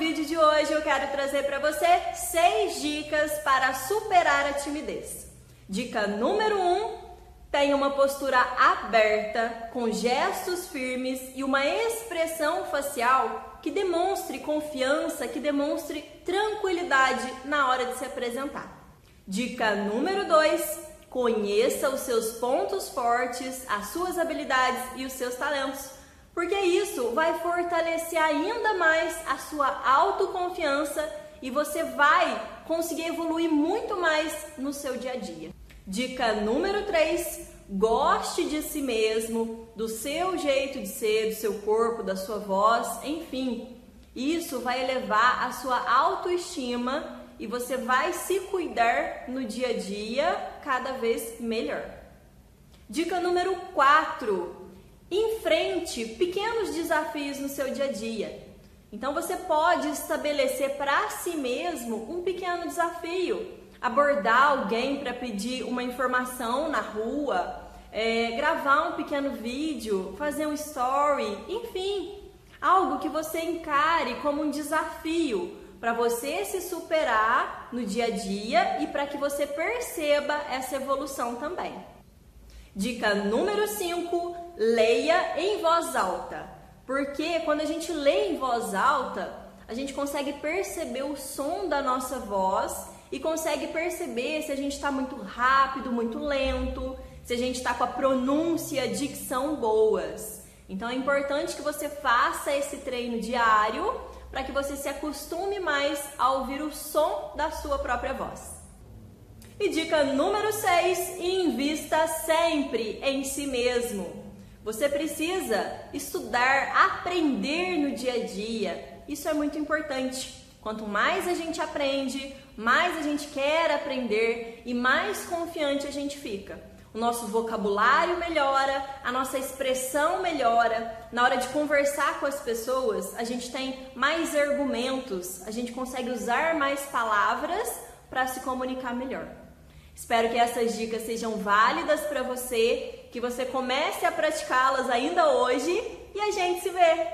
vídeo de hoje eu quero trazer para você seis dicas para superar a timidez. Dica número um: tenha uma postura aberta, com gestos firmes e uma expressão facial que demonstre confiança, que demonstre tranquilidade na hora de se apresentar. Dica número dois: conheça os seus pontos fortes, as suas habilidades e os seus talentos porque isso vai fortalecer ainda mais a sua autoconfiança e você vai conseguir evoluir muito mais no seu dia a dia. Dica número 3: goste de si mesmo, do seu jeito de ser, do seu corpo, da sua voz, enfim. Isso vai elevar a sua autoestima e você vai se cuidar no dia a dia cada vez melhor. Dica número 4: Enfrente pequenos desafios no seu dia a dia. Então você pode estabelecer para si mesmo um pequeno desafio. Abordar alguém para pedir uma informação na rua, é, gravar um pequeno vídeo, fazer um story, enfim, algo que você encare como um desafio para você se superar no dia a dia e para que você perceba essa evolução também. Dica número 5: leia em voz alta. Porque quando a gente lê em voz alta, a gente consegue perceber o som da nossa voz e consegue perceber se a gente está muito rápido, muito lento, se a gente está com a pronúncia, dicção boas. Então é importante que você faça esse treino diário para que você se acostume mais a ouvir o som da sua própria voz. E dica número 6: invista sempre em si mesmo. Você precisa estudar, aprender no dia a dia. Isso é muito importante. Quanto mais a gente aprende, mais a gente quer aprender e mais confiante a gente fica. O nosso vocabulário melhora, a nossa expressão melhora. Na hora de conversar com as pessoas, a gente tem mais argumentos, a gente consegue usar mais palavras para se comunicar melhor. Espero que essas dicas sejam válidas para você, que você comece a praticá-las ainda hoje e a gente se vê